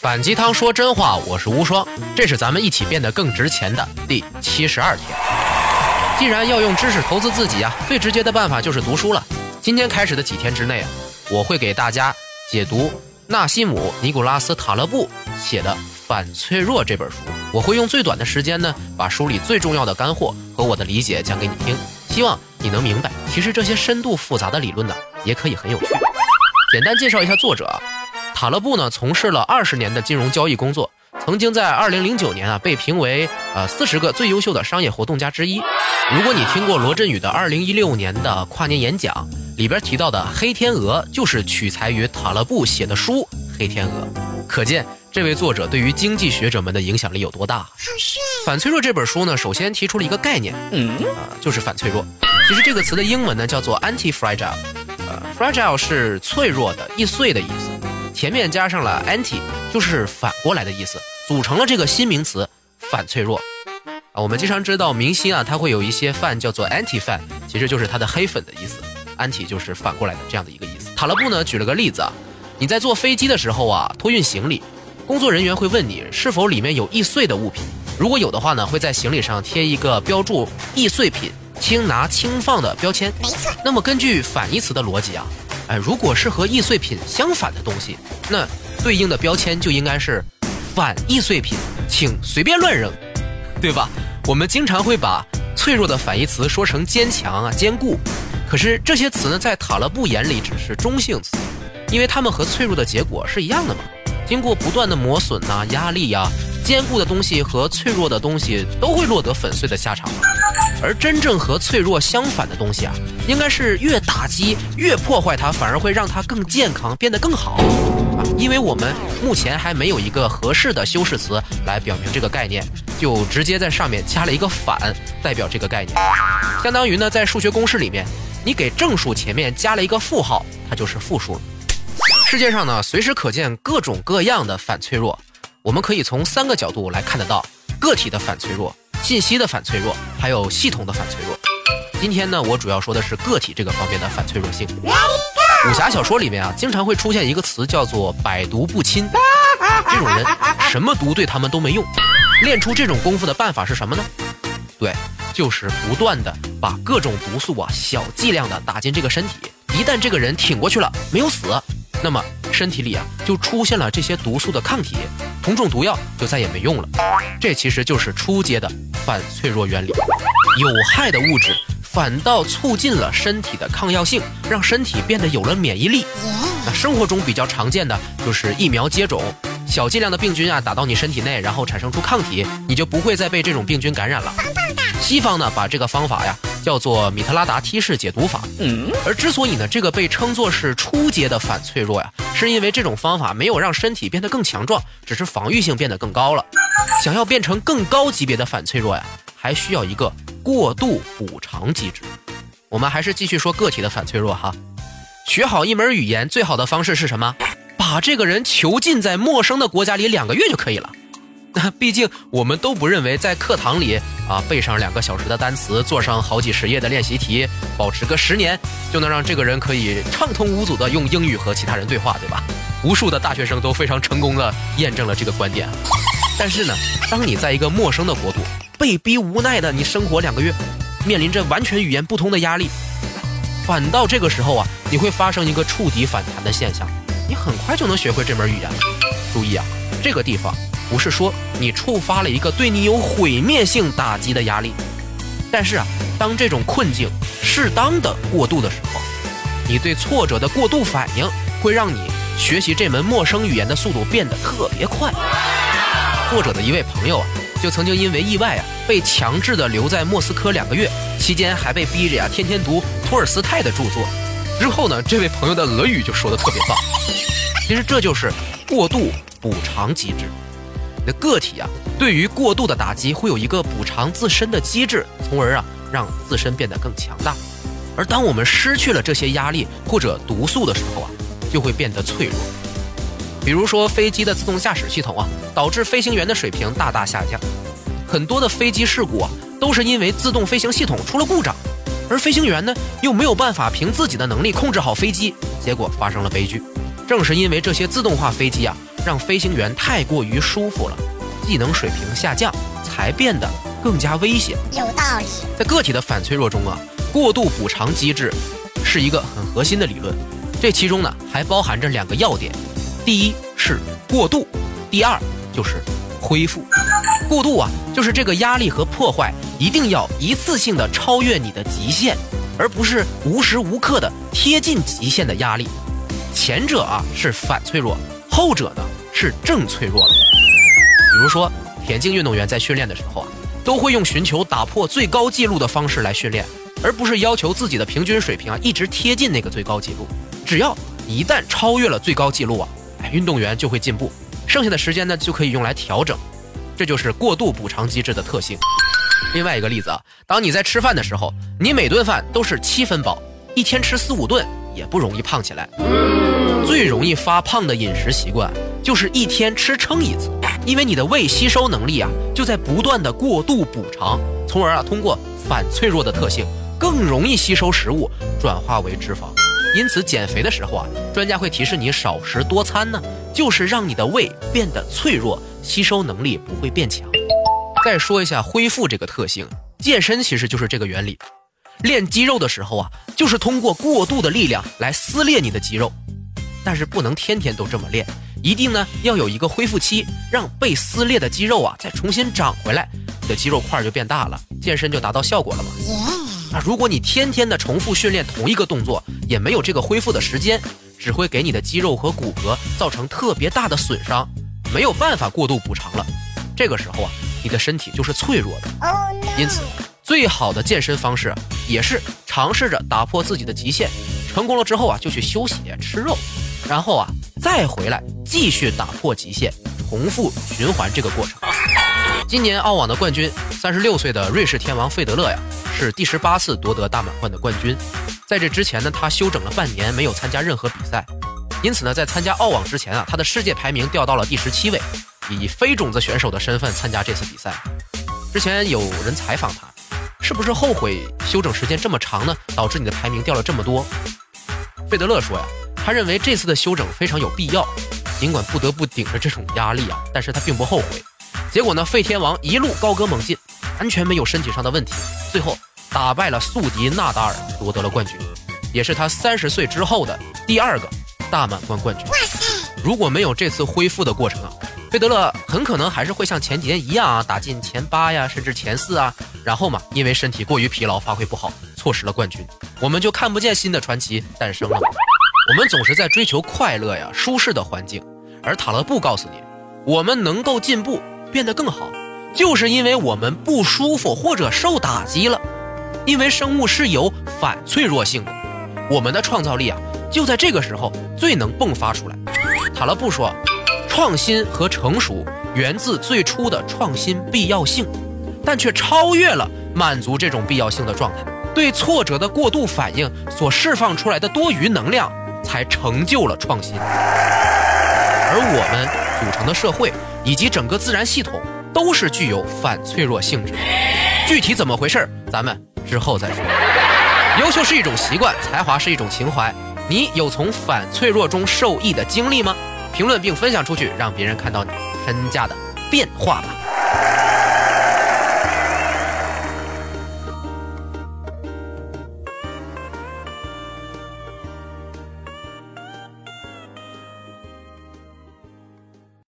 反鸡汤说真话，我是无双，这是咱们一起变得更值钱的第七十二天。既然要用知识投资自己啊，最直接的办法就是读书了。今天开始的几天之内啊，我会给大家解读纳西姆·尼古拉斯·塔勒布写的《反脆弱》这本书。我会用最短的时间呢，把书里最重要的干货和我的理解讲给你听，希望你能明白，其实这些深度复杂的理论呢，也可以很有趣。简单介绍一下作者。塔勒布呢，从事了二十年的金融交易工作，曾经在二零零九年啊被评为呃四十个最优秀的商业活动家之一。如果你听过罗振宇的二零一六年的跨年演讲，里边提到的黑天鹅就是取材于塔勒布写的书《黑天鹅》，可见这位作者对于经济学者们的影响力有多大。反脆弱这本书呢，首先提出了一个概念，嗯啊，就是反脆弱。其实这个词的英文呢叫做 anti-fragile，呃，fragile 是脆弱的、易碎的意思。前面加上了 anti，就是反过来的意思，组成了这个新名词反脆弱。啊，我们经常知道明星啊，他会有一些饭叫做 anti 饭，其实就是他的黑粉的意思。anti 就是反过来的这样的一个意思。塔勒布呢举了个例子啊，你在坐飞机的时候啊，托运行李，工作人员会问你是否里面有易碎的物品，如果有的话呢，会在行李上贴一个标注易碎品、轻拿轻放的标签。没错。那么根据反义词的逻辑啊。哎，如果是和易碎品相反的东西，那对应的标签就应该是反易碎品，请随便乱扔，对吧？我们经常会把脆弱的反义词说成坚强啊、坚固，可是这些词呢，在塔勒布眼里只是中性词，因为它们和脆弱的结果是一样的嘛。经过不断的磨损呐、压力呀，坚固的东西和脆弱的东西都会落得粉碎的下场。而真正和脆弱相反的东西啊，应该是越打击越破坏它，反而会让它更健康，变得更好啊！因为我们目前还没有一个合适的修饰词来表明这个概念，就直接在上面加了一个反，代表这个概念。相当于呢，在数学公式里面，你给正数前面加了一个负号，它就是负数了。世界上呢，随时可见各种各样的反脆弱，我们可以从三个角度来看得到个体的反脆弱。信息的反脆弱，还有系统的反脆弱。今天呢，我主要说的是个体这个方面的反脆弱性。武侠小说里面啊，经常会出现一个词叫做“百毒不侵”。这种人什么毒对他们都没用。练出这种功夫的办法是什么呢？对，就是不断的把各种毒素啊，小剂量的打进这个身体。一旦这个人挺过去了，没有死，那么身体里啊，就出现了这些毒素的抗体。同种毒药就再也没用了，这其实就是初阶的反脆弱原理。有害的物质反倒促进了身体的抗药性，让身体变得有了免疫力。那生活中比较常见的就是疫苗接种，小剂量的病菌啊打到你身体内，然后产生出抗体，你就不会再被这种病菌感染了。西方呢把这个方法呀。叫做米特拉达梯式解读法。嗯，而之所以呢，这个被称作是初阶的反脆弱呀，是因为这种方法没有让身体变得更强壮，只是防御性变得更高了。想要变成更高级别的反脆弱呀，还需要一个过度补偿机制。我们还是继续说个体的反脆弱哈。学好一门语言最好的方式是什么？把这个人囚禁在陌生的国家里两个月就可以了。毕竟我们都不认为在课堂里啊背上两个小时的单词，做上好几十页的练习题，保持个十年，就能让这个人可以畅通无阻的用英语和其他人对话，对吧？无数的大学生都非常成功的验证了这个观点。但是呢，当你在一个陌生的国度，被逼无奈的你生活两个月，面临着完全语言不通的压力，反倒这个时候啊，你会发生一个触底反弹的现象，你很快就能学会这门语言。注意啊，这个地方。不是说你触发了一个对你有毁灭性打击的压力，但是啊，当这种困境适当的过渡的时候，你对挫折的过度反应会让你学习这门陌生语言的速度变得特别快。作者的一位朋友啊，就曾经因为意外啊，被强制的留在莫斯科两个月，期间还被逼着呀天天读托尔斯泰的著作。之后呢，这位朋友的俄语就说的特别棒。其实这就是过度补偿机制。的个体啊，对于过度的打击会有一个补偿自身的机制，从而啊让自身变得更强大。而当我们失去了这些压力或者毒素的时候啊，就会变得脆弱。比如说飞机的自动驾驶系统啊，导致飞行员的水平大大下降。很多的飞机事故啊，都是因为自动飞行系统出了故障，而飞行员呢又没有办法凭自己的能力控制好飞机，结果发生了悲剧。正是因为这些自动化飞机啊。让飞行员太过于舒服了，技能水平下降，才变得更加危险。有道理。在个体的反脆弱中啊，过度补偿机制是一个很核心的理论。这其中呢，还包含着两个要点：第一是过度，第二就是恢复。过度啊，就是这个压力和破坏一定要一次性的超越你的极限，而不是无时无刻的贴近极限的压力。前者啊是反脆弱，后者呢是正脆弱了。比如说，田径运动员在训练的时候啊，都会用寻求打破最高纪录的方式来训练，而不是要求自己的平均水平啊一直贴近那个最高纪录。只要一旦超越了最高纪录啊，哎，运动员就会进步，剩下的时间呢就可以用来调整。这就是过度补偿机制的特性。另外一个例子啊，当你在吃饭的时候，你每顿饭都是七分饱，一天吃四五顿也不容易胖起来。最容易发胖的饮食习惯就是一天吃撑一次，因为你的胃吸收能力啊就在不断的过度补偿，从而啊通过反脆弱的特性更容易吸收食物转化为脂肪。因此减肥的时候啊，专家会提示你少食多餐呢，就是让你的胃变得脆弱，吸收能力不会变强。再说一下恢复这个特性，健身其实就是这个原理。练肌肉的时候啊，就是通过过度的力量来撕裂你的肌肉，但是不能天天都这么练，一定呢要有一个恢复期，让被撕裂的肌肉啊再重新长回来，你的肌肉块就变大了，健身就达到效果了嘛。那，如果你天天的重复训练同一个动作，也没有这个恢复的时间，只会给你的肌肉和骨骼造成特别大的损伤，没有办法过度补偿了。这个时候啊，你的身体就是脆弱的。因此。最好的健身方式也是尝试着打破自己的极限，成功了之后啊，就去休息吃肉，然后啊再回来继续打破极限，重复循环这个过程。今年澳网的冠军，三十六岁的瑞士天王费德勒呀，是第十八次夺得大满贯的冠军。在这之前呢，他休整了半年，没有参加任何比赛，因此呢，在参加澳网之前啊，他的世界排名掉到了第十七位，以非种子选手的身份参加这次比赛。之前有人采访他。是不是后悔休整时间这么长呢？导致你的排名掉了这么多？费德勒说呀，他认为这次的休整非常有必要，尽管不得不顶着这种压力啊，但是他并不后悔。结果呢，费天王一路高歌猛进，完全没有身体上的问题，最后打败了宿敌纳达尔，夺得了冠军，也是他三十岁之后的第二个大满贯冠军。如果没有这次恢复的过程啊。费德勒很可能还是会像前几年一样啊，打进前八呀，甚至前四啊。然后嘛，因为身体过于疲劳，发挥不好，错失了冠军，我们就看不见新的传奇诞生了。我们总是在追求快乐呀，舒适的环境，而塔勒布告诉你，我们能够进步，变得更好，就是因为我们不舒服或者受打击了。因为生物是有反脆弱性的，我们的创造力啊，就在这个时候最能迸发出来。塔勒布说。创新和成熟源自最初的创新必要性，但却超越了满足这种必要性的状态。对挫折的过度反应所释放出来的多余能量，才成就了创新。而我们组成的社会以及整个自然系统，都是具有反脆弱性质的。具体怎么回事，咱们之后再说。优秀是一种习惯，才华是一种情怀。你有从反脆弱中受益的经历吗？评论并分享出去，让别人看到你身价的变化吧。